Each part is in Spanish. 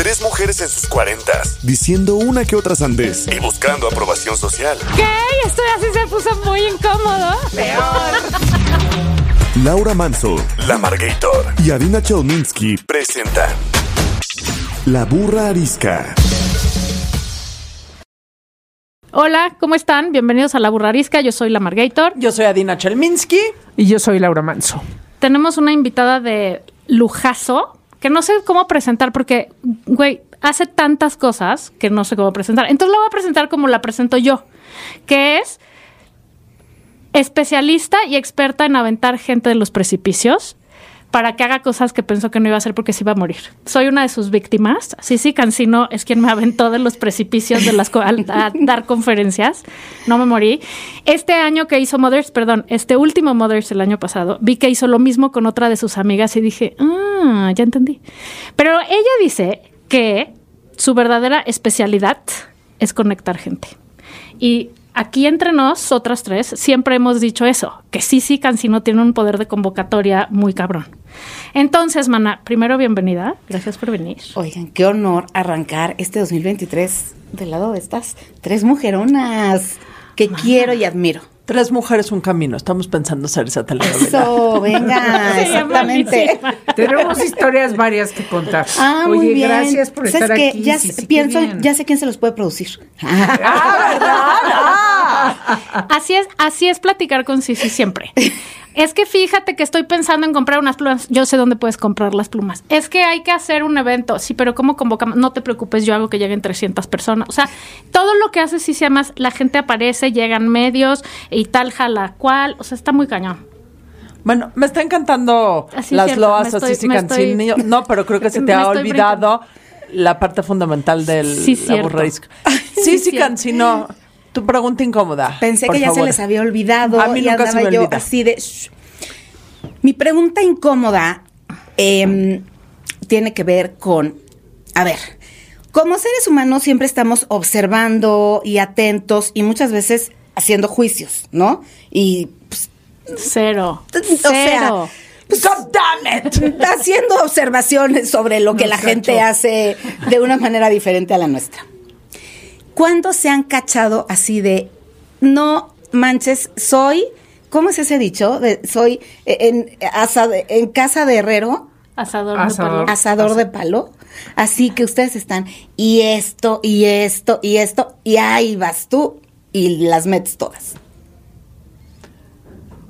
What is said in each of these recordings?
Tres mujeres en sus cuarentas, diciendo una que otra sandez y buscando aprobación social. ¿Qué? Esto así se puso muy incómodo. Peor. Laura Manso, La Margator y Adina Chelminsky presentan La Burra Arisca. Hola, ¿cómo están? Bienvenidos a La Burrarisca. Yo soy la Margator. Yo soy Adina Chelminsky. Y yo soy Laura Manso. Tenemos una invitada de lujazo que no sé cómo presentar porque, güey, hace tantas cosas que no sé cómo presentar. Entonces la voy a presentar como la presento yo, que es especialista y experta en aventar gente de los precipicios para que haga cosas que pensó que no iba a hacer porque se iba a morir. Soy una de sus víctimas. Sí, sí, Cancino es quien me aventó de los precipicios de las al a dar conferencias. No me morí. Este año que hizo Mothers, perdón, este último Mothers el año pasado, vi que hizo lo mismo con otra de sus amigas y dije, ah, ya entendí. Pero ella dice que su verdadera especialidad es conectar gente. Y aquí entre nos, otras tres, siempre hemos dicho eso, que sí, sí, Cancino tiene un poder de convocatoria muy cabrón. Entonces, Mana, primero bienvenida. Gracias por venir. Oigan, qué honor arrancar este 2023 del lado de estas tres mujeronas que quiero y admiro. Tres mujeres, un camino. Estamos pensando hacer esa telenovela. Eso, venga, exactamente. Tenemos historias varias que contar. Ah, Oye, muy bien. gracias por ¿Sabes estar qué? aquí. Ya Sí, sí, pienso, ya sé quién se los puede producir. Así es, así es platicar con Sisi siempre. Es que fíjate que estoy pensando en comprar unas plumas. Yo sé dónde puedes comprar las plumas. Es que hay que hacer un evento. Sí, pero ¿cómo convocamos? No te preocupes, yo hago que lleguen 300 personas. O sea, todo lo que hace Sisi, además, la gente aparece, llegan medios y tal, jala cual. O sea, está muy cañón. Bueno, me está encantando Así las cierto, loas sí me estoy- Cancino. No, pero creo que se te ha olvidado la parte fundamental del Sí. Sí, Sí, sí, cierto. Cancino. Tu pregunta incómoda. Pensé por que ya se les había olvidado A mí y nunca se andaba me yo olvida. así de. shh. Mi pregunta incómoda em, tiene que ver con. A ver, como seres humanos siempre estamos observando y atentos y muchas veces haciendo juicios, ¿no? Y pues, Cero. o sea, Cero. pues, haciendo observaciones sobre lo que la gente hace de una manera diferente a la nuestra. ¿Cuándo se han cachado así de no manches, soy, ¿cómo es ese dicho? De, soy eh, en, asa- en casa de herrero, Asador, Asador. de palo. asador de palo. Así que ustedes están, y esto, y esto, y esto, y ahí vas tú y las metes todas.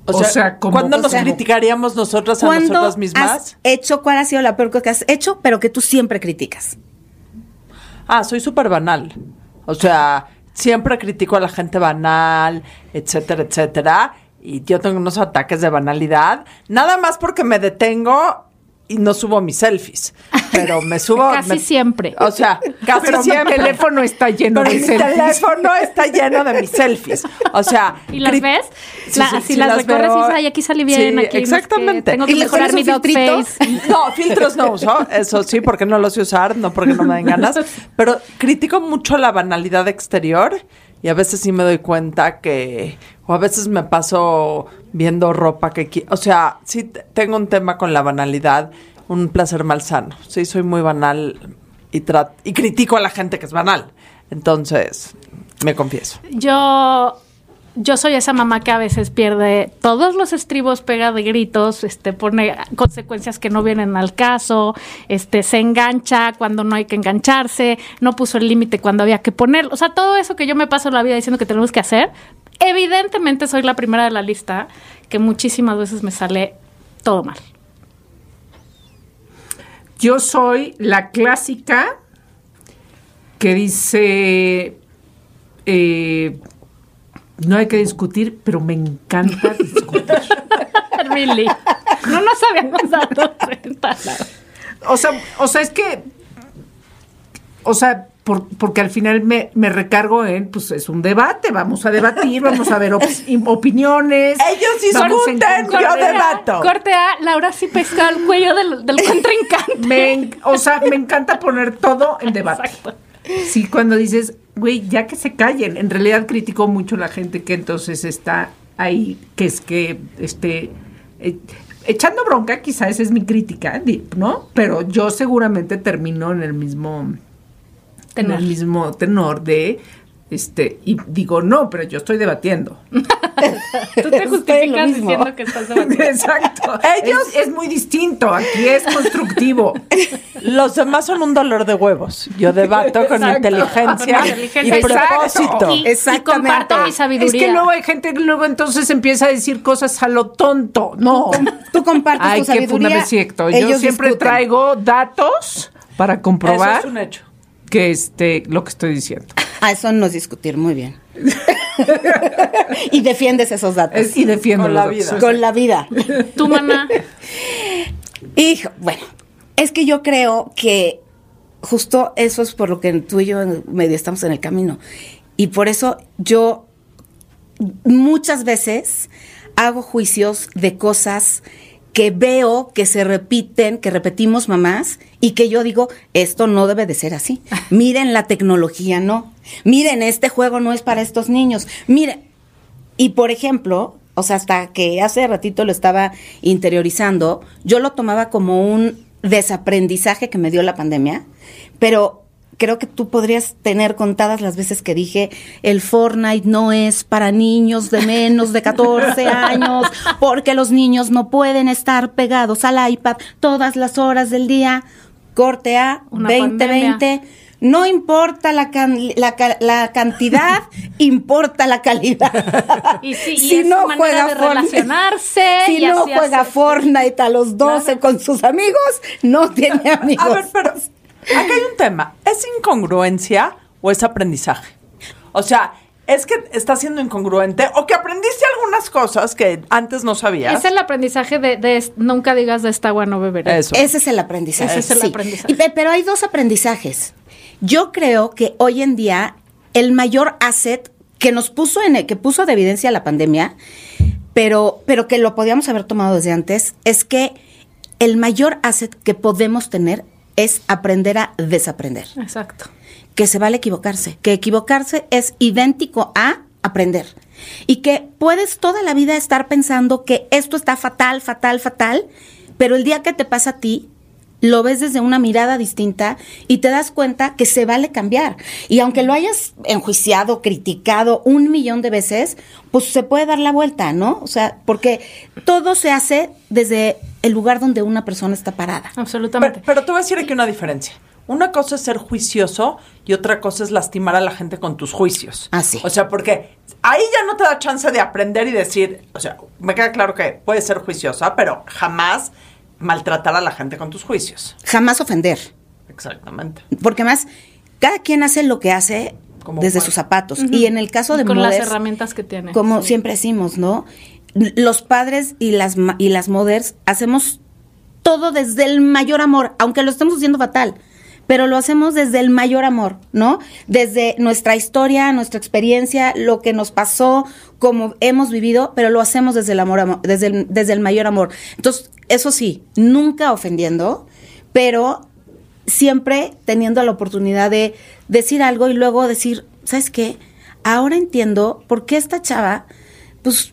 O O sea, ¿cuándo o nos sea, criticaríamos nosotras a ¿Cuándo nosotras has mismas? hecho, cuál ha sido la peor cosa que has hecho, pero que tú siempre criticas? Ah, soy súper banal. O sea, siempre critico a la gente banal, etcétera, etcétera. Y yo tengo unos ataques de banalidad. Nada más porque me detengo y no subo mis selfies. Pero me subo. Casi me- siempre. O sea, casi Pero mi siempre. teléfono está lleno Pero de mi selfies. teléfono está lleno de mis selfies. O sea. ¿Y las ves? Sí, La- sí, sí las las recorres y veo. dices, ay, aquí salí bien, Sí, aquí no exactamente. tengo que ¿Y le mejorar mi face. No, filtros no uso, eso sí, porque no los sé usar, no porque no me den ganas. Pero critico mucho la banalidad exterior y a veces sí me doy cuenta que, o a veces me paso viendo ropa que, o sea, sí te- tengo un tema con la banalidad, un placer malsano. Sí, soy muy banal y, y critico a la gente que es banal. Entonces, me confieso. Yo, yo soy esa mamá que a veces pierde todos los estribos, pega de gritos, este, pone consecuencias que no vienen al caso, este, se engancha cuando no hay que engancharse, no puso el límite cuando había que ponerlo. O sea, todo eso que yo me paso la vida diciendo que tenemos que hacer, evidentemente soy la primera de la lista que muchísimas veces me sale todo mal. Yo soy la clásica que dice, eh, no hay que discutir, pero me encanta discutir. really. No nos habíamos dado cuenta. O sea, o sea, es que, o sea, por- porque al final me, me recargo en, pues es un debate, vamos a debatir, vamos a ver op- opiniones. Ellos discuten, yo Corte A, debato. Corte A, Laura sí pesca el cuello del, del contrincante. Me o sea, me encanta poner todo en debate. Exacto. Sí, cuando dices, güey, ya que se callen. En realidad critico mucho la gente que entonces está ahí, que es que, este, eh, echando bronca, quizá esa es mi crítica, ¿no? Pero yo seguramente termino en el mismo Tenor. en el mismo tenor de, este, y digo, no, pero yo estoy debatiendo. Tú te justificas diciendo que estás debatiendo. Exacto. Ellos- es, es muy distinto, aquí es constructivo. Los demás son un dolor de huevos. Yo debato con inteligencia Con inteligencia. y propósito. Y, y Exactamente. comparto mi Es sabiduría. que luego hay gente que luego entonces empieza a decir cosas a lo tonto. No. Tú compartes Hay tu que sabiduría. fundarme cierto. Yo siempre discuten. traigo datos para Eso comprobar es un hecho. Que este lo que estoy diciendo. Ah, eso no es discutir, muy bien. y defiendes esos datos. Es- y defiendo Con la datos. vida. Con la vida. Tu mana. Hijo, bueno, es que yo creo que justo eso es por lo que tú y yo medio estamos en el camino. Y por eso yo muchas veces hago juicios de cosas que veo que se repiten, que repetimos mamás, y que yo digo, esto no debe de ser así. Miren la tecnología, no. Miren, este juego no es para estos niños. Miren, y por ejemplo, o sea, hasta que hace ratito lo estaba interiorizando, yo lo tomaba como un desaprendizaje que me dio la pandemia, pero creo que tú podrías tener contadas las veces que dije, el Fortnite no es para niños de menos de 14 años, porque los niños no pueden estar pegados al iPad todas las horas del día. Corte A, Una 2020. No importa la, can- la, la cantidad, importa la calidad. Y es su manera de relacionarse, Si y no juega hace- Fortnite a los 12 Claro. con sus amigos, no tiene amigos. A ver, pero acá hay un tema. ¿Es incongruencia o es aprendizaje? O sea, es que está siendo incongruente o que aprendiste algunas cosas que antes no sabías. Es el aprendizaje de, nunca digas de esta agua no beberé. Eso. Ese es el aprendizaje. Ese es el sí. aprendizaje. Y pero hay dos aprendizajes. Yo creo que hoy en día el mayor asset que nos puso en que puso de evidencia la pandemia, pero pero que lo podíamos haber tomado desde antes, es que el mayor asset que podemos tener es aprender a desaprender. Exacto. que se vale equivocarse, que equivocarse es idéntico a aprender y que puedes toda la vida estar pensando que esto está fatal, fatal, fatal, pero el día que te pasa a ti, lo ves desde una mirada distinta y te das cuenta que se vale cambiar. Y aunque lo hayas enjuiciado, criticado un millón de veces, pues se puede dar la vuelta, ¿no? O sea, porque todo se hace desde el lugar donde una persona está parada. Absolutamente. Pero, pero te voy a decir aquí una diferencia. Una cosa es ser juicioso y otra cosa es lastimar a la gente con tus juicios. Ah, sí. O sea, porque ahí ya no te da chance de aprender y decir, o sea, me queda claro que puedes ser juiciosa, pero jamás maltratar a la gente con tus juicios. Jamás ofender. Exactamente. Porque más, cada quien hace lo que hace Como desde sus zapatos. Y en el caso de con las herramientas que tiene. como siempre decimos, ¿no? Los padres y las, y las mothers hacemos todo desde el mayor amor, aunque lo estemos haciendo fatal, pero lo hacemos desde el mayor amor, ¿no? Desde nuestra historia, nuestra experiencia, lo que nos pasó, como hemos vivido, pero lo hacemos desde el amor, amo- desde desde el mayor amor. Entonces, eso sí, nunca ofendiendo, pero siempre teniendo la oportunidad de decir algo y luego decir, ¿sabes qué? Ahora entiendo por qué esta chava, pues,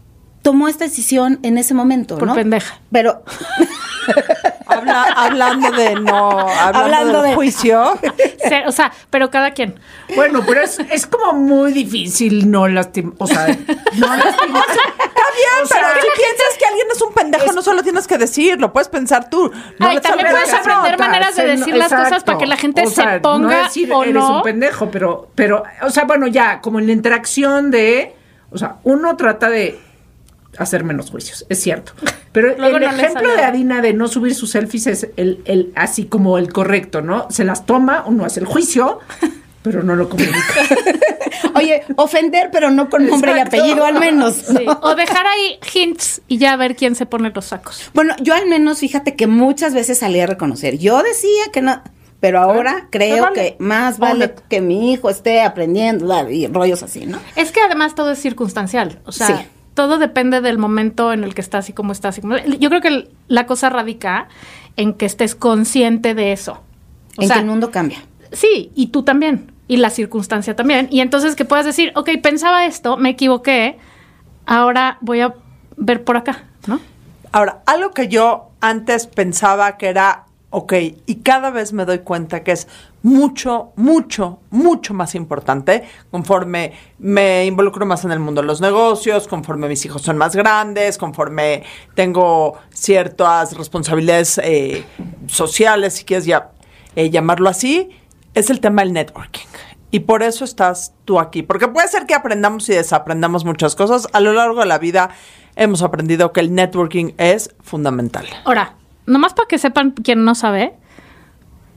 tomó esta decisión en ese momento, Por ¿no? pendeja. Pero, Habla- hablando de no, hablando, Hablando del de- juicio. Se- o sea, pero cada quien. Bueno, pero es, es como muy difícil no lastimar, o sea, no lastimar. Está bien, O sea, pero si piensas que alguien es un pendejo, no solo tienes que decir, lo puedes pensar tú. No Ay, también puedes aprender maneras de decir las cosas para que la gente O sea, se ponga no decir, o eres no. un pendejo, pero, pero, o sea, bueno, ya, como en la interacción de, o sea, uno trata de hacer menos juicios, es cierto. Pero el no ejemplo de Adina de no subir sus selfies es el, el así como el correcto, ¿no? Se las toma, uno hace el juicio, pero no lo comunica. oye, ofender, pero no con nombre y apellido al menos. ¿no? Sí. O dejar ahí hints y ya ver quién se pone los sacos. Bueno, yo al menos, fíjate que muchas veces salí a reconocer. Yo decía que no, pero ahora creo vale. que más vale que mi hijo esté aprendiendo y rollos así, ¿no? Es que además todo es circunstancial. O sea, Sí. Todo depende del momento en el que estás y cómo estás. y cómo- Yo creo que la cosa radica en que estés consciente de eso. O en sea, que el mundo cambia. Sí, y tú también. Y la circunstancia también. Y entonces que puedas decir, ok, pensaba esto, me equivoqué, ahora voy a ver por acá, ¿no? Ahora, algo que yo antes pensaba que era, ok, y cada vez me doy cuenta que es mucho, mucho, mucho más importante conforme me involucro más en el mundo de los negocios, conforme mis hijos son más grandes, conforme tengo ciertas responsabilidades eh, sociales, si quieres ya, eh, llamarlo así, es el tema del networking. Y por eso estás tú aquí. Porque puede ser que aprendamos y desaprendamos muchas cosas. A lo largo de la vida hemos aprendido que el networking es fundamental. Ahora, nomás para que sepan quien no sabe,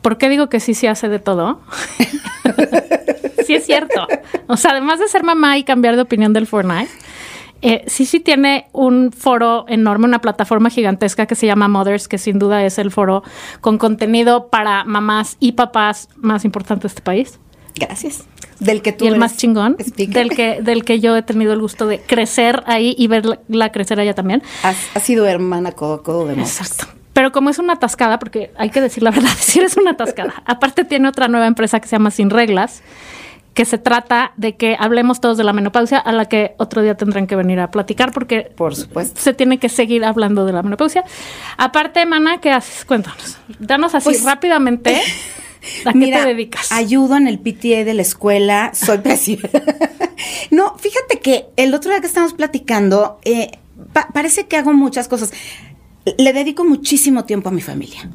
¿por qué digo que sí se hace de todo? sí es cierto. O sea, además de ser mamá y cambiar de opinión del Fortnite, eh, sí sí tiene un foro enorme, una plataforma gigantesca que se llama Mothers, que sin duda es el foro con contenido para mamás y papás más importante de este país. Gracias. Del que tú y el eres más chingón, speaker. del que, del que yo he tenido el gusto de crecer ahí y verla crecer a ella también. Has, has sido hermana codo de Mothers. Exacto. Pero como es una atascada, porque hay que decir la verdad, si eres una atascada. Aparte tiene otra nueva empresa que se llama Sin Reglas, que se trata de que hablemos todos de la menopausia, a la que otro día tendrán que venir a platicar, porque Por supuesto. se tiene que seguir hablando de la menopausia. Aparte, Mana, ¿qué haces? Cuéntanos. Danos así Pues- rápidamente a qué Mira, te dedicas. Ayudo en el PTA de la escuela, soy pésima. no, fíjate que el otro día que estamos platicando, eh, pa- parece que hago muchas cosas. Le dedico muchísimo tiempo a mi familia.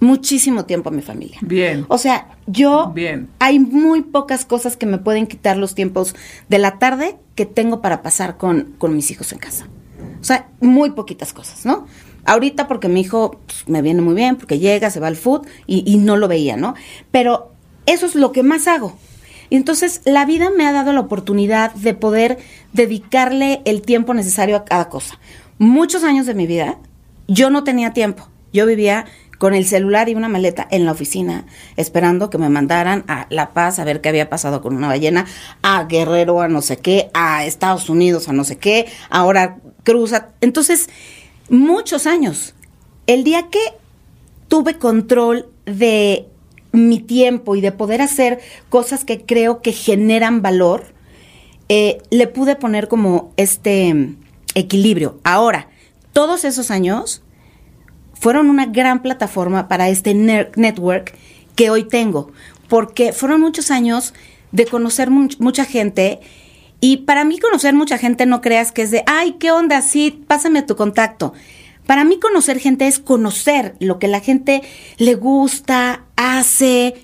Muchísimo tiempo a mi familia. Bien. O sea, yo Bien. hay muy pocas cosas que me pueden quitar los tiempos de la tarde que tengo para pasar con, con mis hijos en casa. O sea, muy poquitas cosas, ¿no? Ahorita porque mi hijo pues, me viene muy bien, porque llega, se va al food y, y no lo veía, ¿no? Pero eso es lo que más hago. Y entonces la vida me ha dado la oportunidad de poder dedicarle el tiempo necesario a cada cosa. Muchos años de mi vida yo no tenía tiempo. Yo vivía con el celular y una maleta en la oficina, esperando que me mandaran a La Paz a ver qué había pasado con una ballena, a Guerrero a no sé qué, a Estados Unidos a no sé qué, ahora cruza. Entonces, muchos años. El día que tuve control de mi tiempo y de poder hacer cosas que creo que generan valor, eh, le pude poner como este equilibrio. Ahora, todos esos años fueron una gran plataforma para este network que hoy tengo, porque fueron muchos años de conocer much- mucha gente y para mí conocer mucha gente no creas que es de, ay, ¿qué onda? Sí, pásame tu contacto. Para mí conocer gente es conocer lo que la gente le gusta, hace,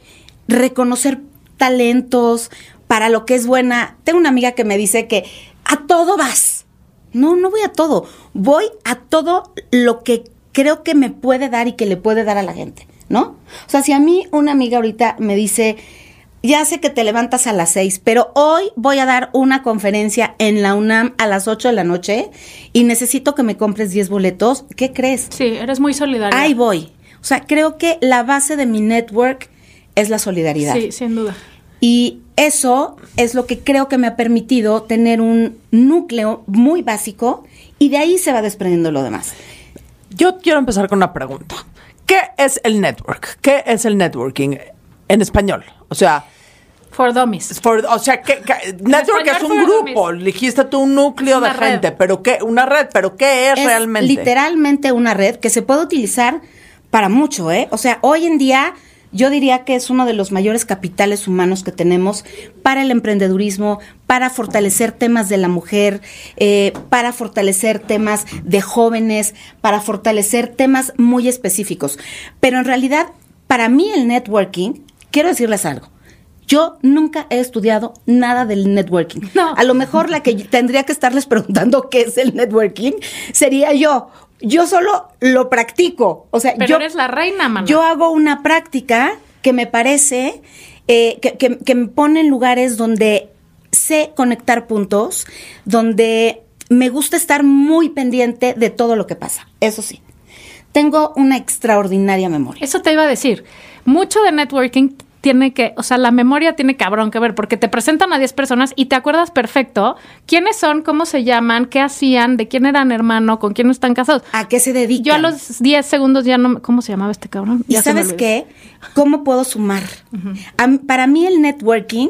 reconocer talentos, para lo que es buena. Tengo una amiga que me dice que a todo vas. No, no voy a todo. Voy a todo lo que creo que me puede dar y que le puede dar a la gente, ¿no? O sea, si a mí una amiga ahorita me dice, ya sé que te levantas a las seis, pero hoy voy a dar una conferencia en la UNAM a las 8 de la noche y necesito que me compres 10 boletos, ¿qué crees? Sí, eres muy solidaria. Ahí voy. O sea, creo que la base de mi network es la solidaridad. Sí, sin duda. Y eso es lo que creo que me ha permitido tener un núcleo muy básico y de ahí se va desprendiendo lo demás. Yo quiero empezar con una pregunta. ¿Qué es el network? ¿Qué es el networking en español? O sea, For Dummies. for- o sea, ¿qué, qué- network es un grupo, dijiste tú un núcleo de red. gente, pero qué, una red, pero ¿qué es, es realmente? literalmente una red que se puede utilizar para mucho, ¿eh? O sea, hoy en día yo diría que es uno de los mayores capitales humanos que tenemos para el emprendedurismo, para fortalecer temas de la mujer, eh, para fortalecer temas de jóvenes, para fortalecer temas muy específicos. Pero en realidad, para mí el networking, quiero decirles algo. Yo nunca he estudiado nada del networking. No. A lo mejor la que tendría que estarles preguntando qué es el networking sería yo. Yo solo lo practico. O sea, Pero yo, eres la reina, Mana. yo hago una práctica que me parece eh, que, que- que me pone en lugares donde sé conectar puntos, donde me gusta estar muy pendiente de todo lo que pasa. Eso sí, tengo una extraordinaria memoria. Eso te iba a decir. mucho de networking tiene que, o sea, la memoria tiene cabrón que ver, porque te presentan a 10 personas y te acuerdas perfecto quiénes son, cómo se llaman, qué hacían, de quién eran hermano, con quién están casados. ¿A qué se dedican? Yo a los 10 segundos ya no, ¿cómo se llamaba este cabrón? ¿Y Ya sabes qué? ¿Cómo puedo sumar? Para mí el networking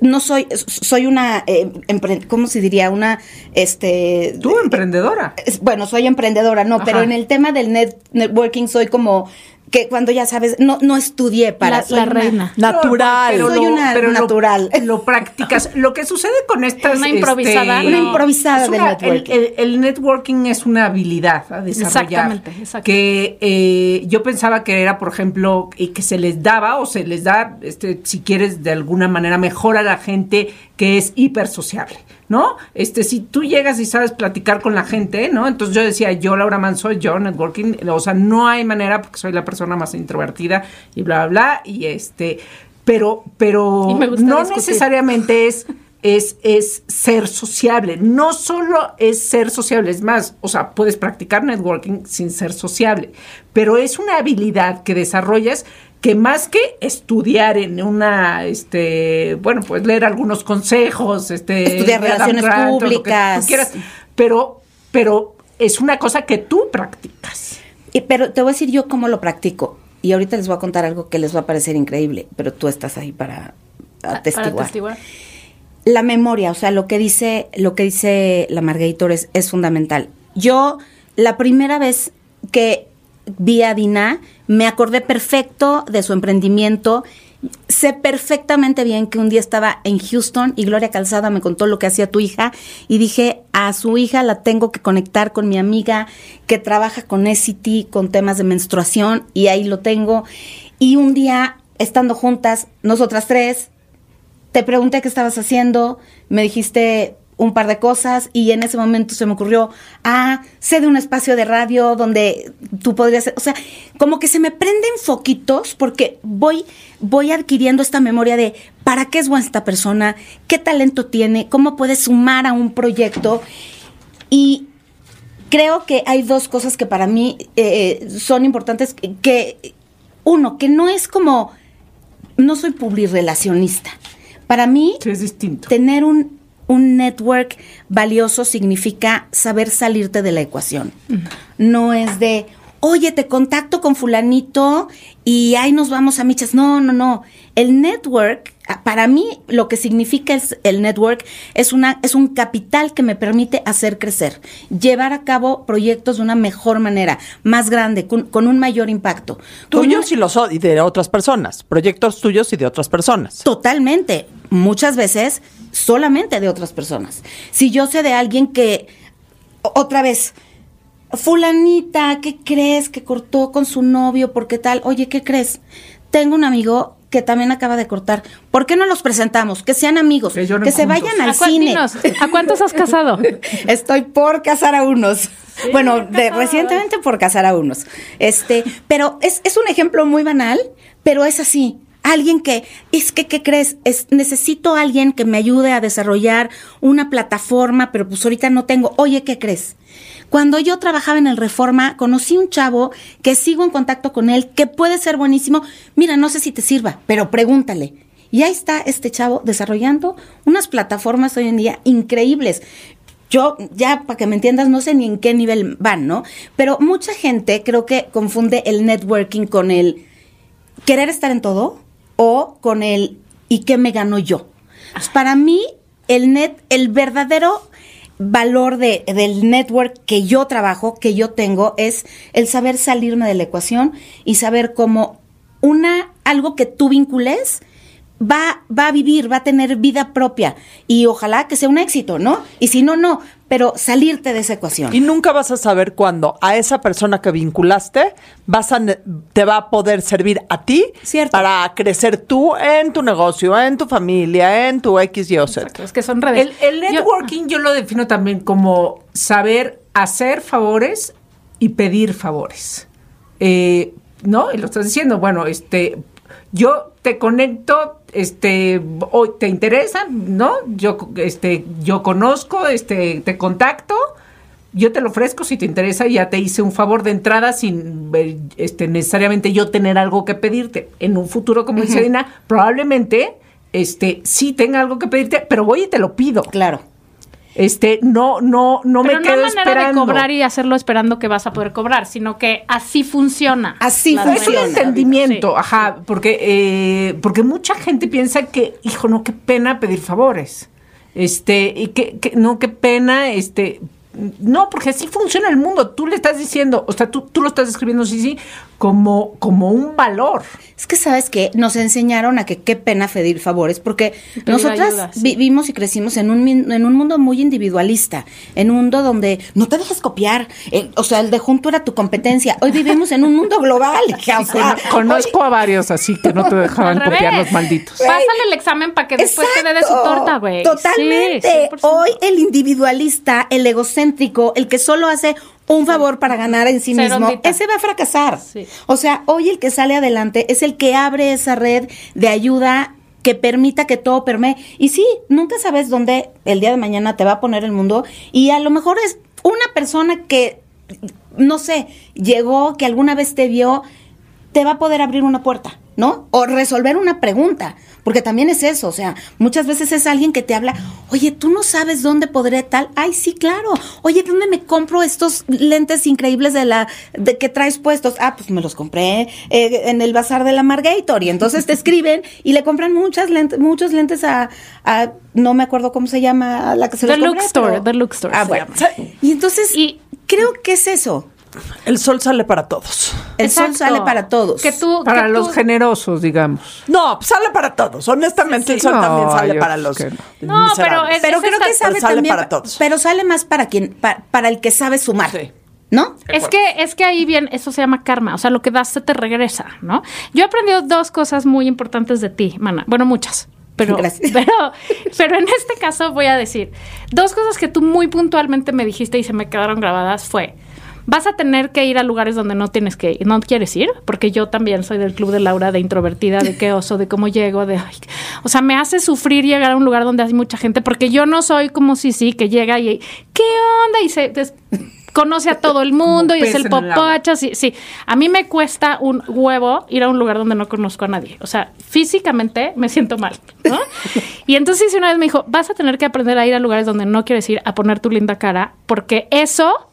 no soy soy una eh, empre- ¿cómo se diría? Una este Tú, emprendedora. es- bueno, soy emprendedora, no, pero en el tema del net- networking soy como que cuando ya sabes, no no estudié para La- soy la una- reina. Natural. Soy una natural. Lo, practicas. Lo que sucede con estas... Una improvisada, este, Una improvisada una- networking. El, el- el networking es una habilidad a desarrollar. Exactamente, exacto. Que eh, yo pensaba que era, por ejemplo, y que se les daba o se les da, este, si quieres, de alguna manera mejor a la gente que es hipersociable, ¿no? Este, si tú llegas y sabes platicar con la gente, ¿no? Entonces yo decía, yo Laura Manso, yo networking, o sea, no hay manera porque soy la persona más introvertida y bla, bla, bla, y este, pero, pero no discutir. necesariamente es es, es ser sociable. No solo es ser sociable, es más, o sea, puedes practicar networking sin ser sociable, pero es una habilidad que desarrollas que más que estudiar en una, este, bueno, pues leer algunos consejos, este, Estudiar relaciones Grant o lo que tú públicas. quieras, pero, pero es una cosa que tú practicas. Y- pero te voy a decir yo cómo lo practico. Y ahorita les voy a contar algo que les va a parecer increíble, pero tú estás ahí para Para atestiguar. La memoria, o sea, lo que dice, lo que dice la Margarita es, es fundamental. Yo, la primera vez que vi a Dina, me acordé perfecto de su emprendimiento. Sé perfectamente bien que un día estaba en Houston y Gloria Calzada me contó lo que hacía tu hija y dije, a su hija la tengo que conectar con mi amiga que trabaja con SCT, con temas de menstruación y ahí lo tengo. Y un día, estando juntas, nosotras tres, te pregunté qué estabas haciendo, me dijiste un par de cosas y en ese momento se me ocurrió, ah, sé de un espacio de radio donde tú podrías, o sea, como que se me prenden foquitos porque voy voy adquiriendo esta memoria de para qué es buena esta persona, qué talento tiene, cómo puede sumar a un proyecto y creo que hay dos cosas que para mí eh, son importantes que uno que no es como no soy publirelacionista. Para mí Sí, es distinto. tener un, un network valioso significa saber salirte de la ecuación. No es de, oye, te contacto con fulanito y ahí nos vamos a michas. No, no, no. El network, para mí, lo que significa es- el network es, una, es un capital que me permite hacer crecer, llevar a cabo proyectos de una mejor manera, más grande, con, con un mayor impacto. Un- Tuyos y los y de otras personas. Proyectos tuyos y de otras personas. Totalmente. Muchas veces solamente de otras personas. Si yo sé de alguien que, otra vez, fulanita, ¿qué crees que cortó con su novio? ¿Por qué tal? Oye, ¿qué crees? Tengo un amigo que también acaba de cortar. ¿Por qué no los presentamos? Que sean amigos, Que que, se vayan al ¿A, cine. dinos, ¿A cuántos has casado? Estoy por casar a unos. bueno, de, recientemente por casar a unos. Este, pero es, es un ejemplo muy banal, pero es así. Alguien que, es que, ¿qué crees? Es, necesito a alguien que me ayude a desarrollar una plataforma, pero pues ahorita no tengo. Oye, ¿qué crees? Cuando yo trabajaba en el Reforma, conocí un chavo que sigo en contacto con él, que puede ser buenísimo. Mira, no sé si te sirva, pero pregúntale. Y ahí está este chavo desarrollando unas plataformas hoy en día increíbles. Yo, ya para que me entiendas, no sé ni en qué nivel van, ¿no? Pero mucha gente creo que confunde el networking con el querer estar en todo o con el ¿y qué me gano yo? Pues para mí, el net, el verdadero valor de, del network que yo trabajo, que yo tengo, es el saber salirme de la ecuación y saber cómo una, algo que tú vincules va, va a vivir, va a tener vida propia. Y ojalá que sea un éxito, ¿no? Y si no, no. Pero salirte de esa ecuación. Y nunca vas a saber cuándo a esa persona que vinculaste vas a te va a poder servir a ti Cierto. para crecer tú en tu negocio, en tu familia, en tu X, Y o Z. Exacto, es que son redes. El, el Yo- networking yo, lo defino también como saber hacer favores y pedir favores. Eh, ¿No? Y lo estás diciendo, bueno, este, yo te conecto, este, hoy te interesa, ¿no? Yo, este, yo conozco, este, te contacto yo te lo ofrezco si te interesa, ya te hice un favor de entrada sin eh, este, necesariamente yo tener algo que pedirte. En un futuro, como dice Dina, probablemente este, sí tenga algo que pedirte, pero voy y te lo pido. Claro. Este, no, no, no Pero me no quedo hay manera esperando. de cobrar y hacerlo esperando que vas a poder cobrar, sino que así funciona. Así la Es un funciona. entendimiento, Sí. ajá, porque, eh, porque mucha gente piensa que, hijo, no, qué pena pedir favores. Este, y que, que- no, qué pena, este, no, porque así funciona el mundo. Tú le estás diciendo, o sea, tú, tú lo estás describiendo, sí, sí, como, como un valor. Es que sabes que nos enseñaron a que qué pena pedir favores, porque Pedir nosotras ayuda, sí. vivimos y crecimos en un, en un mundo muy individualista, en un mundo donde no te dejes copiar, eh, o sea, el de junto era tu competencia. Hoy vivimos en un mundo global. o sea, conozco a varios así que no te dejaban Al copiar revés. los malditos. Pásale el examen para que después te dé de su torta, güey. Totalmente. Sí, 100%. Hoy el individualista, el egocéntrico, el que solo hace un favor para ganar en sí mismo, ese va a fracasar. Sí. O sea, hoy el que sale adelante es el que abre esa red de ayuda que permita que todo permee. Y sí, nunca sabes dónde el día de mañana te va a poner el mundo y a lo mejor es una persona que, no sé, llegó, que alguna vez te vio, te va a poder abrir una puerta, ¿no? O resolver una pregunta, porque también es eso, o sea, muchas veces es alguien que te habla, oye, tú no sabes dónde podré tal, ay, sí, claro, oye, ¿dónde me compro estos lentes increíbles de la, de que traes puestos? Ah, pues me los compré eh, en el bazar de la Margator, y entonces te escriben y le compran muchas lentes, muchos lentes a, a- no me acuerdo cómo se llama, a la que se The los compré, Look Store, pero- The Look Store Ah, bueno. llama. Y entonces, Y- creo que es eso, El sol sale para todos. el sol sale para todos. Que tú, Para que los tú- generosos, digamos. No, sale para todos. Honestamente, el sol No, también sale para los que no. Pero es- pero es creo que pero sale también para todos. pero sale más para quien pa- para el que sabe sumar Sí. ¿no? Es que, es que ahí bien, eso se llama karma, o sea, lo que das se te regresa, ¿no? Yo he aprendido dos cosas muy importantes de ti, mana. Bueno, muchas. Pero, Gracias. pero, pero en este caso voy a decir dos cosas que tú muy puntualmente me dijiste y se me quedaron grabadas fue vas a tener que ir a lugares donde no tienes que no quieres ir porque yo también soy del club de Laura de introvertida de qué oso de cómo llego de ay, o sea me hace sufrir llegar a un lugar donde hay mucha gente porque yo no soy como si sí que llega y qué onda y se des- conoce a todo el mundo y es el popacha sí, sí. A mí me cuesta un huevo ir a un lugar donde no conozco a nadie o sea físicamente me siento mal ¿no? y entonces una vez me dijo vas a tener que aprender a ir a lugares donde no quieres ir a poner tu linda cara porque eso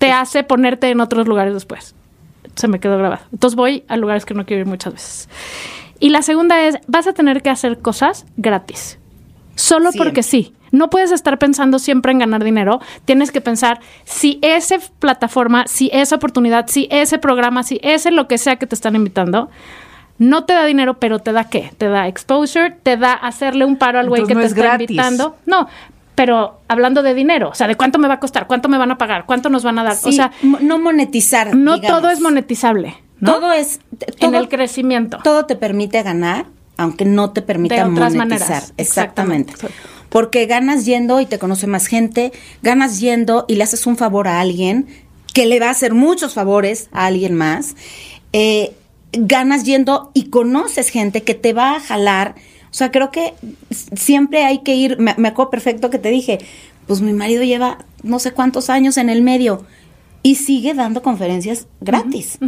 te hace ponerte en otros lugares después. Se me quedó grabado. Entonces voy a lugares que no quiero ir muchas veces. Y la segunda es, vas a tener que hacer cosas gratis. Solo Siempre. porque sí. No puedes estar pensando siempre en ganar dinero. Tienes que pensar si esa plataforma, si esa oportunidad, si ese programa, si ese lo que sea que te están invitando, no te da dinero, pero te da qué? Te da exposure, te da hacerle un paro al güey que te está gratis. invitando. No, pero hablando de dinero, o sea, de cuánto me va a costar, cuánto me van a pagar, cuánto nos van a dar. o sea, no monetizar no digamos. todo es monetizable. ¿no? todo es en el crecimiento. todo te permite ganar aunque no te permita De otras monetizar maneras, exactamente. exactamente. porque ganas yendo y te conoce más gente ganas yendo y le haces un favor a alguien que le va a hacer muchos favores a alguien más eh, ganas yendo y conoces gente que te va a jalar o sea creo que siempre hay que ir me, me acuerdo perfecto que te dije pues mi marido lleva no sé cuántos años en el medio y sigue dando conferencias gratis,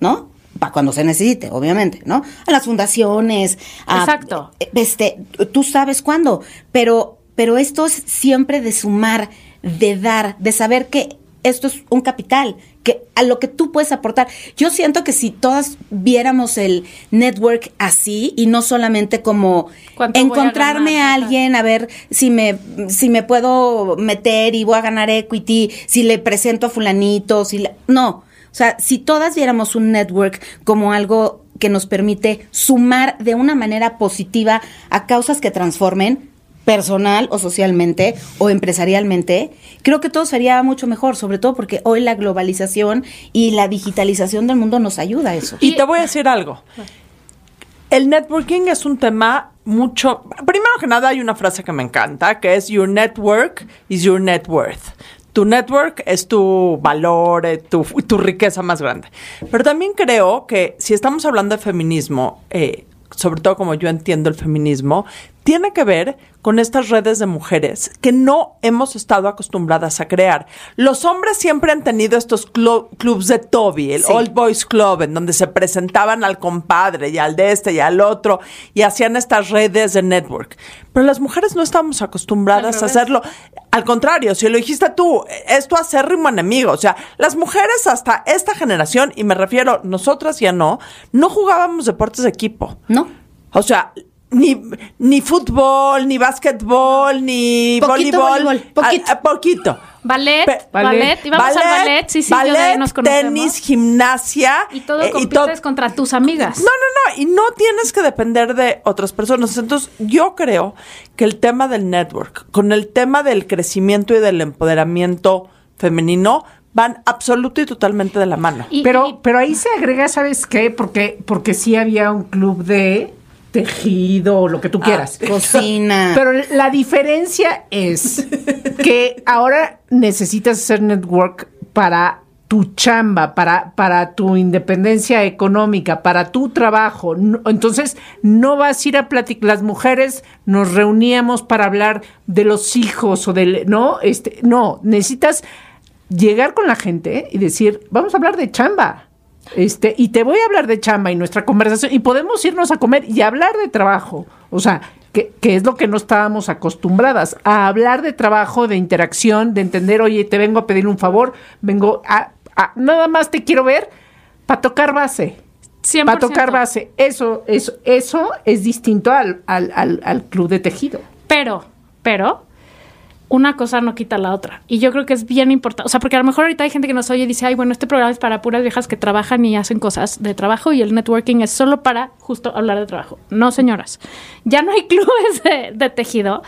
¿no? Para cuando se necesite, obviamente, ¿no? A las fundaciones. a- Exacto. eh, Este, tú sabes cuándo, pero, pero esto es siempre de sumar, de dar, de saber que esto es un capital, que a lo que tú puedes aportar. Yo siento que si todas viéramos el network así y no solamente como ¿Cuánto voy a encontrarme a alguien a ver si me si me puedo meter y voy a ganar equity, si le presento a fulanito, si la- no, o sea, si todas viéramos un network como algo que nos permite sumar de una manera positiva a causas que transformen personal o socialmente o empresarialmente, creo que todo sería mucho mejor, sobre todo porque hoy la globalización y la digitalización del mundo nos ayuda a eso. Y te voy a decir algo. El networking es un tema mucho... Primero que nada hay una frase que me encanta, que es Your network is your net worth. Tu network es tu valor, eh, tu, tu riqueza más grande. Pero también creo que si estamos hablando de feminismo, eh, sobre todo como yo entiendo el feminismo, tiene que ver con estas redes de mujeres que no hemos estado acostumbradas a crear. Los hombres siempre han tenido estos clubs de Toby, el Old Boys Club, en donde se presentaban al compadre y al de este y al otro y hacían estas redes de network. Pero las mujeres no estamos acostumbradas a hacerlo. Al contrario, si lo dijiste tú, esto acérrimo enemigo. O sea, las mujeres hasta esta generación, y me refiero, nosotras ya no, no jugábamos deportes de equipo. No. O sea, ni, ni fútbol, ni básquetbol, ni voleibol. poquito. poquito. Ballet, ballet, íbamos al ballet, sí, sí, ballet, nos tenis, gimnasia. Y todo eh, compites contra tus amigas. No, no, no, y no tienes que depender de otras personas. Entonces, yo creo que el tema del network, con el tema del crecimiento y del empoderamiento femenino, van absoluto y totalmente de la mano. pero, pero ahí se agrega, ¿sabes qué? Porque, porque sí había un club de tejido, lo que tú ah, quieras. cocina. Pero la diferencia es que ahora necesitas hacer network para tu chamba, para, para tu independencia económica, para tu trabajo. entonces, no vas a ir a platicar. Las mujeres nos reuníamos para hablar de los hijos o del. No, este, no, necesitas llegar con la gente y decir, vamos a hablar de chamba este, y te voy a hablar de chamba y nuestra conversación, y podemos irnos a comer y hablar de trabajo. O sea, que, es lo que no estábamos acostumbradas, a hablar de trabajo, de interacción, de entender, oye, te vengo a pedir un favor, vengo a, nada más te quiero ver para tocar base. Para tocar base. Eso, eso, eso es distinto al, al, al, al club de tejido. Pero, pero, una cosa no quita la otra. Y yo creo que es bien importante. O sea, porque a lo mejor ahorita hay gente que nos oye y dice, ay, bueno, este programa es para puras viejas que trabajan y hacen cosas de trabajo y el networking es solo para justo hablar de trabajo. No, señoras. Ya no hay clubes de, tejido,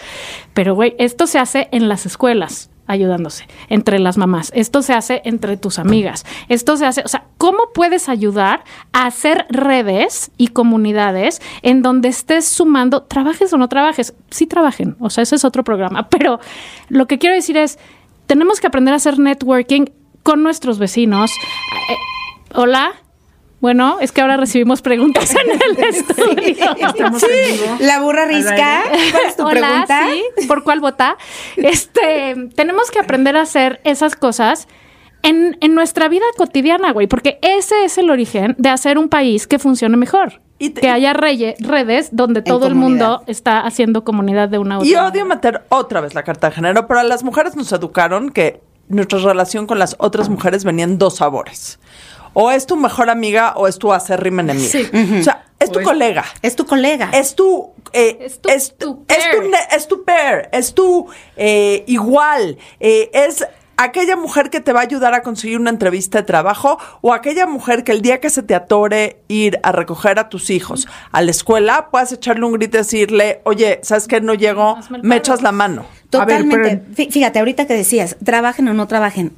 pero güey, esto se hace en las escuelas ayudándose entre las mamás. Esto se hace entre tus amigas. Esto se hace, o sea, ¿cómo puedes ayudar a hacer redes y comunidades en donde estés sumando, trabajes o no trabajes? Sí trabajen, o sea, ese es otro programa, pero lo que quiero decir es, tenemos que aprender a hacer networking con nuestros vecinos. Eh, hola, bueno, es que ahora recibimos preguntas en el estudio. Sí, la burra risca. ¿Cuál es tu pregunta? ¿Por cuál vota? Este, tenemos que aprender a hacer esas cosas en, en nuestra vida cotidiana, güey, porque ese es el origen de hacer un país que funcione mejor. Y que haya redes donde todo el mundo está haciendo comunidad de una u otra. Y odio meter otra vez la carta de género, pero a las mujeres nos educaron que nuestra relación con las otras mujeres venían dos sabores o es tu mejor amiga o es tu acérrima enemiga. Sí. O sea, es tu colega. Es tu colega. Es tu... Eh, es, tu, es, tu es, tu, es tu pair, es tu eh, igual, eh, es aquella mujer que te va a ayudar a conseguir una entrevista de trabajo o aquella mujer que el día que se te atore ir a recoger a tus hijos a la escuela, puedas echarle un grito y decirle, oye, ¿sabes qué? No llego, me echas la mano. Totalmente. Fíjate, ahorita que decías, trabajen o no trabajen,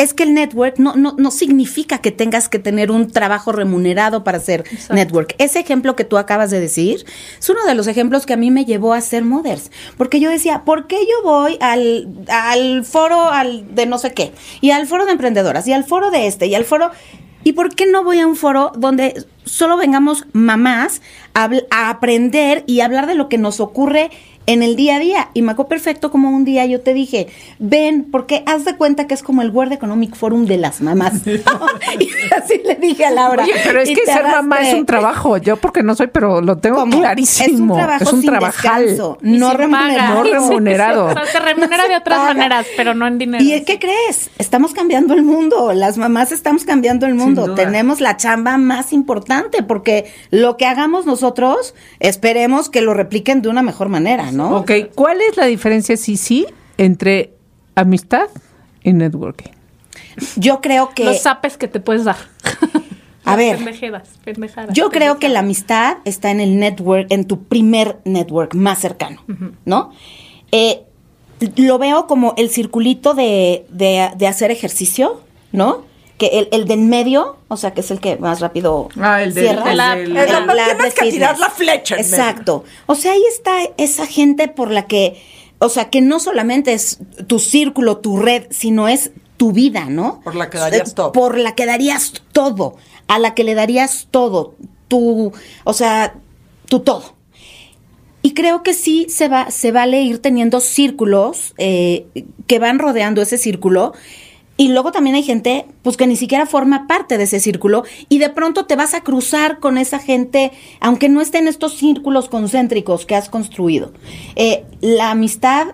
es que el network no, no, no significa que tengas que tener un trabajo remunerado para hacer network. Ese ejemplo que tú acabas de decir es uno de los ejemplos que a mí me llevó a ser Mothers. Porque yo decía, ¿por qué yo voy al, al foro al de no sé qué? Y al foro de emprendedoras, y al foro de este, y al foro... ¿Y por qué no voy a un foro donde solo vengamos mamás a, a aprender y hablar de lo que nos ocurre en el día a día. Y me acuerdo perfecto como un día yo te dije, ven, porque haz de cuenta que es como el World Economic Forum de las mamás. y así le dije a Laura. Oye, pero es que ser mamá es un trabajo. Yo porque no soy, pero lo tengo clarísimo. Es un trabajo es un sin no, remunerado. no remunerado. o sea, se remunera de otras maneras, pero no en dinero. ¿Y qué crees? Estamos cambiando el mundo. Las mamás estamos cambiando el mundo. Tenemos la chamba más importante porque lo que hagamos nosotros, esperemos que lo repliquen de una mejor manera, ¿no? Ok, ¿cuál es la diferencia, sí, sí, entre amistad y networking? Yo creo que... Los zapes que te puedes dar. A ver, yo creo que la amistad está en el network, en tu primer network más cercano, ¿no? Eh, lo veo como el circulito de, de hacer ejercicio, ¿no? Que el, el de en medio, o sea, que es el que más rápido ah, el cierra. la, tienes que tirar la flecha. Exacto. O sea, ahí está esa gente por la que, o sea, que no solamente es tu círculo, tu red, sino es tu vida, ¿no? Por la que darías todo. Por la que darías todo, a la que le darías todo. Tu, o sea, tu todo. Y creo que sí se va, se vale ir teniendo círculos eh, que van rodeando ese círculo. Y luego también hay gente, pues que ni siquiera forma parte de ese círculo y de pronto te vas a cruzar con esa gente, aunque no esté en estos círculos concéntricos que has construido. Eh, la amistad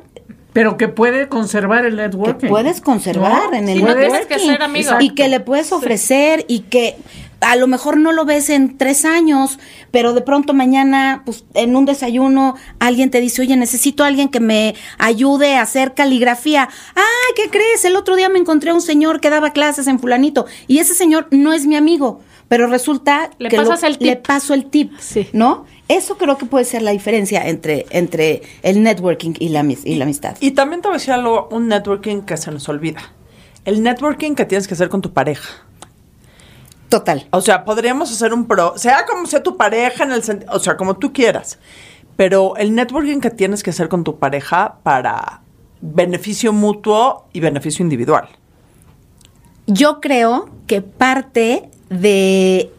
pero que puede conservar el networking. Que puedes conservar en el no networking. tienes que ser amigo. Y que le puedes ofrecer y que a lo mejor no lo ves en tres años, pero de pronto mañana, pues en un desayuno, alguien te dice, oye, necesito a alguien que me ayude a hacer caligrafía. Ah, ¿qué crees? El otro día me encontré a un señor que daba clases en fulanito y ese señor no es mi amigo, pero resulta Le que pasas el tip. le paso el tip, Sí. ¿no? Eso creo que puede ser la diferencia entre, entre el networking y la, y la amistad. Y también te voy a decir algo, un networking que se nos olvida. El networking que tienes que hacer con tu pareja. Total. O sea, podríamos hacer un pro, sea como sea tu pareja, en el sentido, o sea, como tú quieras. Pero el networking que tienes que hacer con tu pareja para beneficio mutuo y beneficio individual. Yo creo que parte de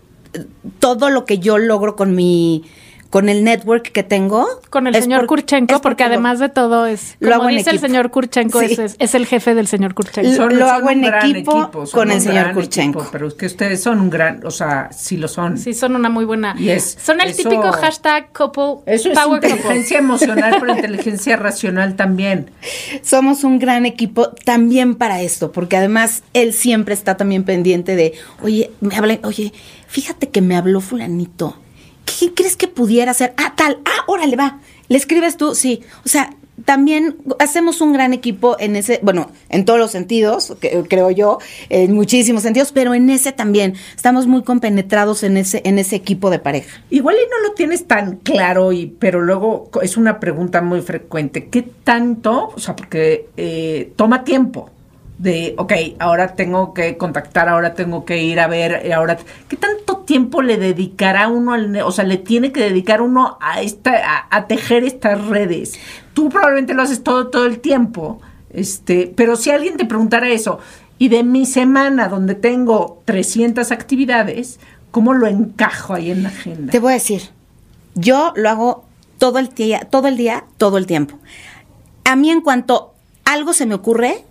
todo lo que yo logro con mi con el network que tengo Con el señor por- Kurchenko, porque además de todo es, Lo como hago en dice el equipo. señor Kurchenko, Sí. es, el jefe del señor Kurchenko. Lo- lo hago en equipo con el señor Kurchenko. equipo, pero es que ustedes son un gran, o sea, sí lo son. Sí, son una muy buena. Son el eso- típico hashtag couple Eso es power couple. inteligencia emocional, pero inteligencia racional también. somos un gran equipo también para esto, porque además él siempre está también pendiente de, oye, me habla, oye, fíjate que me habló fulanito. ¿Qué crees que pudiera hacer? Ah, tal, ah, órale, va. ¿Le escribes tú? Sí. O sea, también hacemos un gran equipo en ese, bueno, en todos los sentidos, creo yo, en muchísimos sentidos, pero en ese también. Estamos muy compenetrados en ese, en ese equipo de pareja. Igual y no lo tienes tan claro, y, pero luego es una pregunta muy frecuente. ¿Qué tanto? O sea, porque eh, toma tiempo de, ok, ahora tengo que contactar, ahora tengo que ir a ver, eh, ahora, ¿qué tanto tiempo le dedicará uno al, o sea, le tiene que dedicar uno a esta, a, a tejer estas redes? Tú probablemente lo haces todo, todo el tiempo, este, pero si alguien te preguntara eso, y de mi semana donde tengo 300 actividades, ¿cómo lo encajo ahí en la agenda? Te voy a decir, yo lo hago todo el día, todo el día, todo el tiempo. A mí en cuanto algo se me ocurre,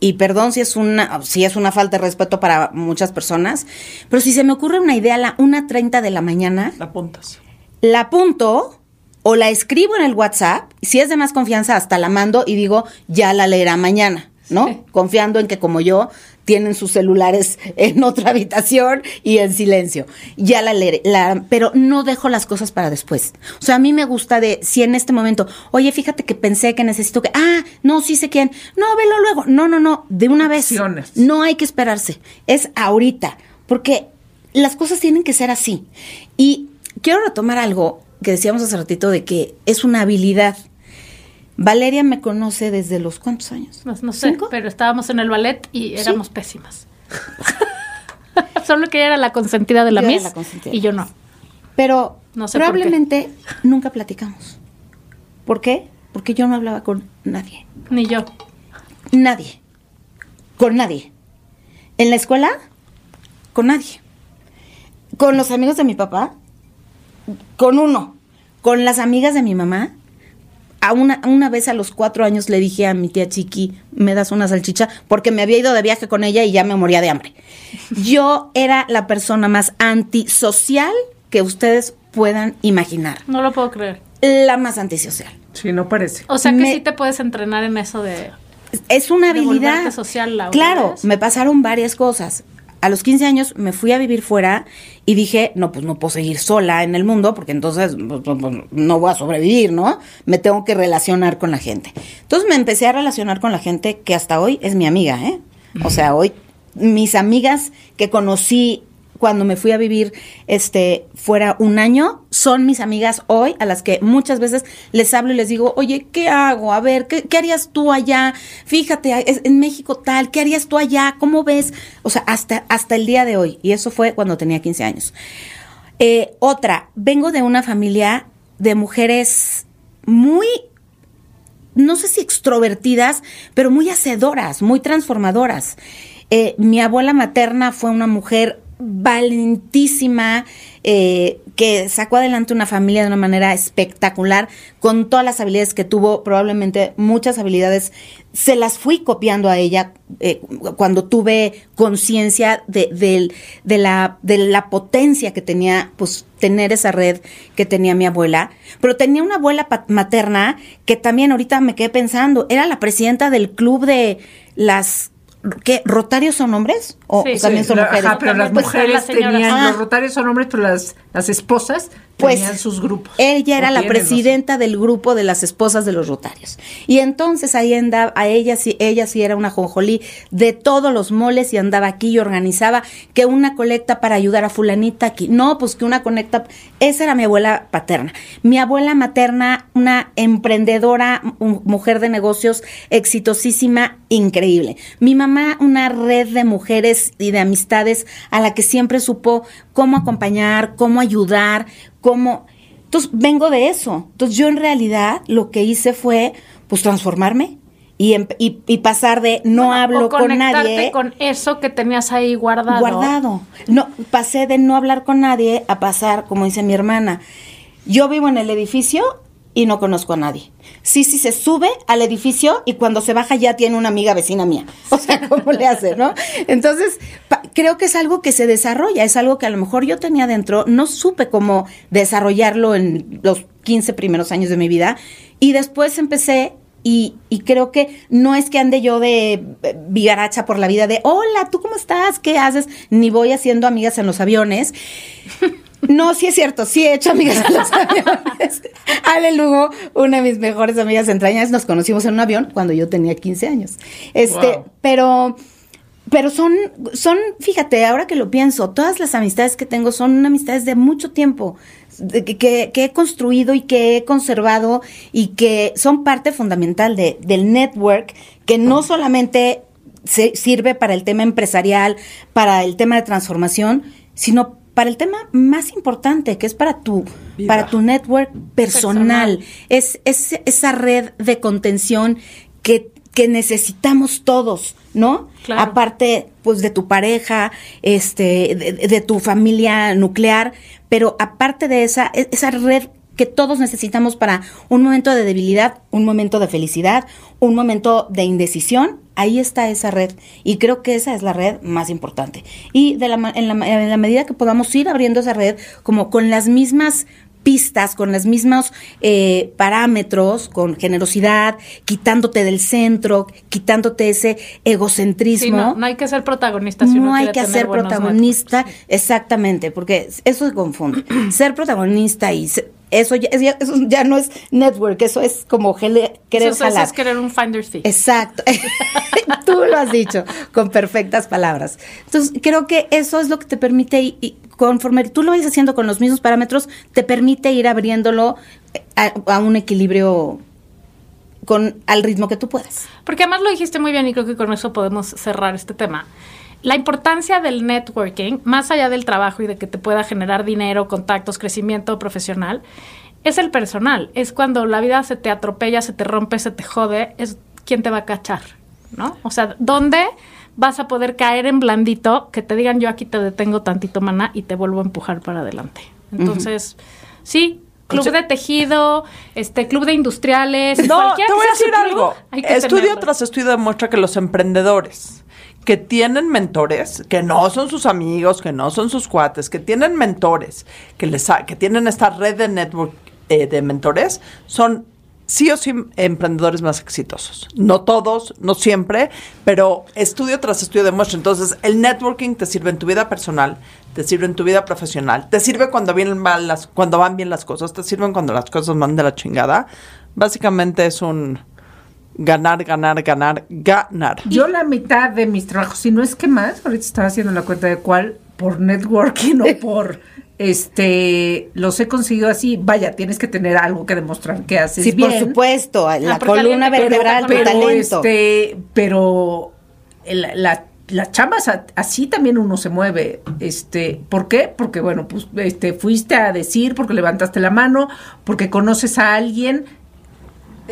y perdón si es una, si es una falta de respeto para muchas personas, pero si se me ocurre una idea a la 1.30 de la mañana, La apuntas. la apunto o la escribo en el WhatsApp, si es de más confianza, hasta la mando y digo, ya la leerá mañana, ¿no? Sí. Confiando en que como yo, tienen sus celulares en otra habitación y en silencio. Ya la leeré, la- pero no dejo las cosas para después. O sea, a mí me gusta de, si en este momento, oye, fíjate que pensé que necesito que, ah, no, sí sé quién, no, velo luego, no, no, no, de una vez. Acciones. No hay que esperarse, es ahorita, porque las cosas tienen que ser así. Y quiero retomar algo que decíamos hace ratito de que es una habilidad. Valeria me conoce desde los cuántos años? No, no sé, ¿Cinco? pero estábamos en el ballet y éramos pésimas. Solo que ella era la consentida de la Yo era Miss la consentida. y yo no. Pero No sé probablemente nunca platicamos. ¿Por qué? Porque yo no hablaba con nadie. Ni yo. Nadie. Con nadie. En la escuela, con nadie. Con los amigos de mi papá, con uno. Con las amigas de mi mamá. A una, una vez a los cuatro años le dije a mi tía Chiqui, ¿me das una salchicha? Porque me había ido de viaje con ella y ya me moría de hambre. Yo era la persona más antisocial que ustedes puedan imaginar. No lo puedo creer. La más antisocial. Sí, no parece. O sea que Me- sí te puedes entrenar en eso de... Es una habilidad. social, Laura, Claro, ¿ves? me pasaron varias cosas. A los 15 años me fui a vivir fuera y dije, no, pues no puedo seguir sola en el mundo porque entonces pues, pues, pues, no voy a sobrevivir, ¿no? Me tengo que relacionar con la gente. Entonces me empecé a relacionar con la gente que hasta hoy es mi amiga, ¿eh? O sea, hoy mis amigas que conocí cuando me fui a vivir este fuera un año son mis amigas hoy a las que muchas veces les hablo y les digo, oye, ¿qué hago? A ver, ¿qué, harías tú allá? Fíjate, en México tal, ¿qué harías tú allá? ¿Cómo ves? O sea, hasta, hasta el día de hoy. Y eso fue cuando tenía 15 años. Eh, otra, vengo de una familia de mujeres muy no sé si extrovertidas, pero muy hacedoras, muy transformadoras. Eh, mi abuela materna fue una mujer valentísima, eh, que sacó adelante una familia de una manera espectacular, con todas las habilidades que tuvo, probablemente muchas habilidades, se las fui copiando a ella eh, cuando tuve conciencia de, la, de la potencia que tenía, pues, tener esa red que tenía mi abuela. Pero tenía una abuela materna que también ahorita me quedé pensando, era la presidenta del club de las ¿Qué? ¿Rotarios son hombres? ¿O también son mujeres? Ajá, pero las mujeres tenían, los rotarios son hombres, pero las, las esposas pues, sus grupos. Ella era la presidenta del grupo de las esposas de los Rotarios. Y entonces ahí andaba, a ella sí, ella sí era una jonjolí de todos los moles y andaba aquí y organizaba que una colecta para ayudar a fulanita aquí. No, pues que una conecta. Esa era mi abuela paterna. Mi abuela materna, una emprendedora, mujer de negocios exitosísima, increíble. Mi mamá, una red de mujeres y de amistades a la que siempre supo cómo acompañar, cómo ayudar, cómo... Entonces, vengo de eso. Entonces, yo en realidad lo que hice fue, pues, transformarme y, y, pasar de no hablo con nadie. con eso que tenías ahí guardado. Guardado. No, pasé de no hablar con nadie a pasar, como dice mi hermana. Yo vivo en el edificio y no conozco a nadie. Sí, sí, se sube al edificio y cuando se baja ya tiene una amiga vecina mía. O sea, ¿cómo le hace, no? Entonces, creo que es algo que se desarrolla, es algo que a lo mejor yo tenía dentro, no supe cómo desarrollarlo en los 15 primeros años de mi vida y después empecé y, y, creo que no es que ande yo de eh, vigaracha por la vida de, hola, ¿tú cómo estás? ¿Qué haces? Ni voy haciendo amigas en los aviones. No, sí es cierto, sí he hecho amigas en los aviones. Ale Lugo, una de mis mejores amigas entrañas, nos conocimos en un avión cuando yo tenía 15 años. Este, pero pero son, son, fíjate, ahora que lo pienso, todas las amistades que tengo son amistades de mucho tiempo, que, que, he construido y que he conservado y que son parte fundamental de, del network, que no solamente se, sirve para el tema empresarial, para el tema de transformación, sino para el tema más importante, que es para tu, para tu network personal. Es, es esa red de contención que, que necesitamos todos, ¿no? Aparte, pues, de tu pareja, este, de, tu familia nuclear, pero aparte de esa, e, esa red que todos necesitamos para un momento de debilidad, un momento de felicidad, un momento de indecisión, ahí está esa red. Y creo que esa es la red más importante. Y de la, en, la, en la medida que podamos ir abriendo esa red, como con las mismas pistas, con los mismos eh, parámetros, con generosidad, quitándote del centro, quitándote ese egocentrismo. no, hay que ser protagonista. Si no hay que ser protagonista, exactamente, porque eso se confunde. ser protagonista y eso ya, eso ya no es network, eso es como querer eso, Eso es querer un finder's fee. Exacto. Tú lo has dicho con perfectas palabras. Entonces, creo que eso es lo que te permite, y, conforme tú lo vayas haciendo con los mismos parámetros, te permite ir abriéndolo a, un equilibrio con al ritmo que tú puedas. Porque además lo dijiste muy bien y creo que con eso podemos cerrar este tema la importancia del networking, más allá del trabajo y de que te pueda generar dinero, contactos, crecimiento profesional, es el personal. Es cuando la vida se te atropella, se te rompe, se te jode, es quien te va a cachar, ¿no? O sea, ¿dónde vas a poder caer en blandito que te digan yo aquí te detengo tantito, mana, y te vuelvo a empujar para adelante? Entonces, sí, club de tejido, este club de industriales. No, te voy a decir algo. Estudio tras estudio demuestra que los emprendedores que tienen mentores, que no son sus amigos, que no son sus cuates, que tienen mentores, que, les que tienen esta red de network eh, de mentores, son sí o sí emprendedores más exitosos. No todos, no siempre, pero estudio tras estudio demuestra. Entonces, el networking te sirve en tu vida personal, te sirve en tu vida profesional, te sirve cuando, vienen las, cuando van bien las cosas, te sirven cuando las cosas van de la chingada. Básicamente es un ganar, ganar, ganar, ganar. Yo la mitad de mis trabajos, si no es que más, ahorita estaba haciendo la cuenta de cuál, por networking o por este los he conseguido así, vaya, tienes que tener algo que demostrar que haces sí, por supuesto, la ah, columna vertebral, pero, talento. Este, pero la, las chambas así también uno se mueve. Este, ¿por qué? Porque bueno, pues este fuiste a decir, porque levantaste la mano, porque conoces a alguien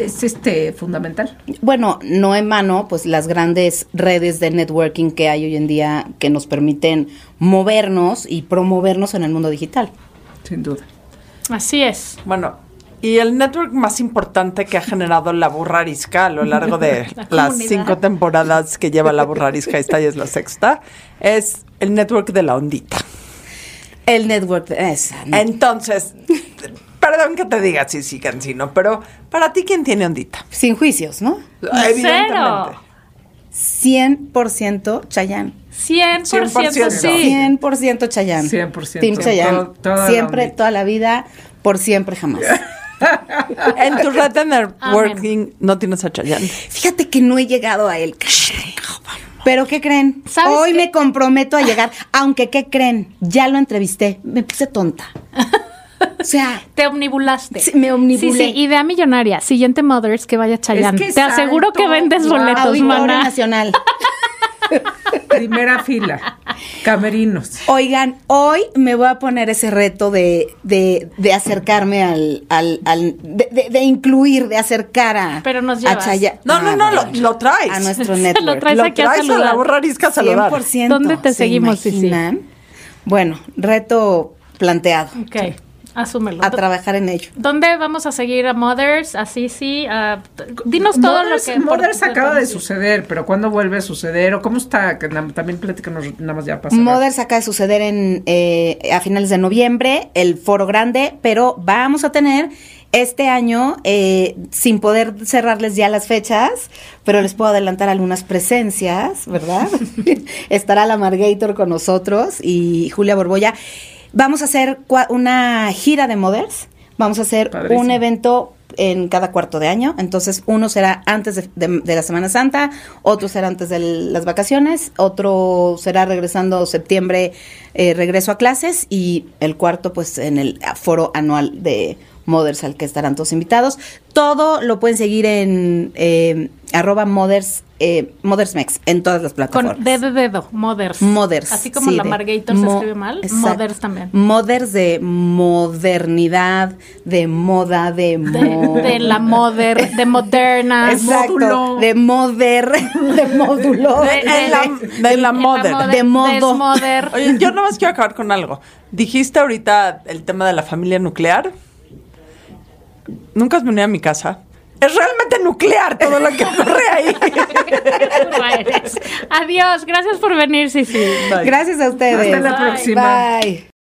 es este fundamental. Bueno, no en mano, pues las grandes redes de networking que hay hoy en día que nos permiten movernos y promovernos en el mundo digital. sin duda. Así es. Bueno, y el network más importante que ha generado la burrarisca a lo largo de La las comunidad. cinco temporadas que lleva la burrarisca, esta ya es la sexta, es el network de la ondita. El network. Esa, no. Entonces, perdón que te diga sí, sí, Cancino, pero para ti, ¿quién tiene ondita? Sin juicios, ¿no? Cero. 100% Chayán. 100%, 100%. sí. 100% Chayán. 100%. Team Chayán. Todo- toda la siempre, toda la vida, por siempre, jamás. En tu red de networking no tienes a Chayanne. Fíjate que no he llegado a él. Pero ¿qué creen? ¿Sabes Hoy qué? me comprometo a llegar, aunque ¿qué creen? Ya lo entrevisté, me puse tonta. O sea, Te omnibulaste. Sí, me omnibulé. Sí, sí, idea millonaria. Siguiente Mothers que vaya Chayanne. que Te aseguro que vendes boletos, mana. Nacional. Primera fila. Camerinos. Oigan, hoy me voy a poner ese reto de, de, de acercarme al, al, al- de, de- de incluir, de acercar a, Pero nos a llevas. Chayanne. No, no, Ah, no, lo, bueno. lo traes. a nuestro Se lo network. traes Lo aquí a traes a la saludar. burrarisca a saludar. 100%. ¿Dónde te ¿se seguimos? Bueno, reto planteado. Ok, asúmelo. A trabajar en ello. ¿Dónde vamos a seguir a Mothers? Así sí. a- dinos todo Mothers, lo que. Mothers por- acaba de suceder, pero ¿cuándo vuelve a suceder? ¿O cómo está? Que también platícanos nada más ya cerrar. Mothers acaba de suceder en, eh, a finales de noviembre, el foro grande, pero vamos a tener este año, eh, sin poder cerrarles ya las fechas, pero les puedo adelantar algunas presencias, ¿verdad? Estará la Margator con nosotros y Julia Borbolla. Vamos a hacer una gira de Mothers. Vamos a hacer Padrísimo. un evento en cada cuarto de año. Entonces, uno será antes de, de- de la Semana Santa, otro será antes de las vacaciones, otro será regresando septiembre, eh, regreso a clases, y el cuarto, pues, en el foro anual de Mothers, al que estarán todos invitados. Todo lo pueden seguir en eh, arroba Mothers, eh, Mothersmex, en todas las plataformas. Con D de dedo, Mothers. Mothers. Así como sí, la de Margator se mo- escribe mal, exacto. Mothers también. Mothers de modernidad, de moda, de De, mo- de la Mother, de Moderna. Exacto, módulo. de moder, de módulo. De- la- de la Mother. De modo. Oye, yo nomás quiero acabar con algo. Dijiste ahorita el tema de la familia nuclear. Nunca has venido a mi casa. Es realmente nuclear todo lo que ocurre ahí. Adiós, gracias por venir, Sisi. Gracias a ustedes. Hasta la Bye. próxima. Bye.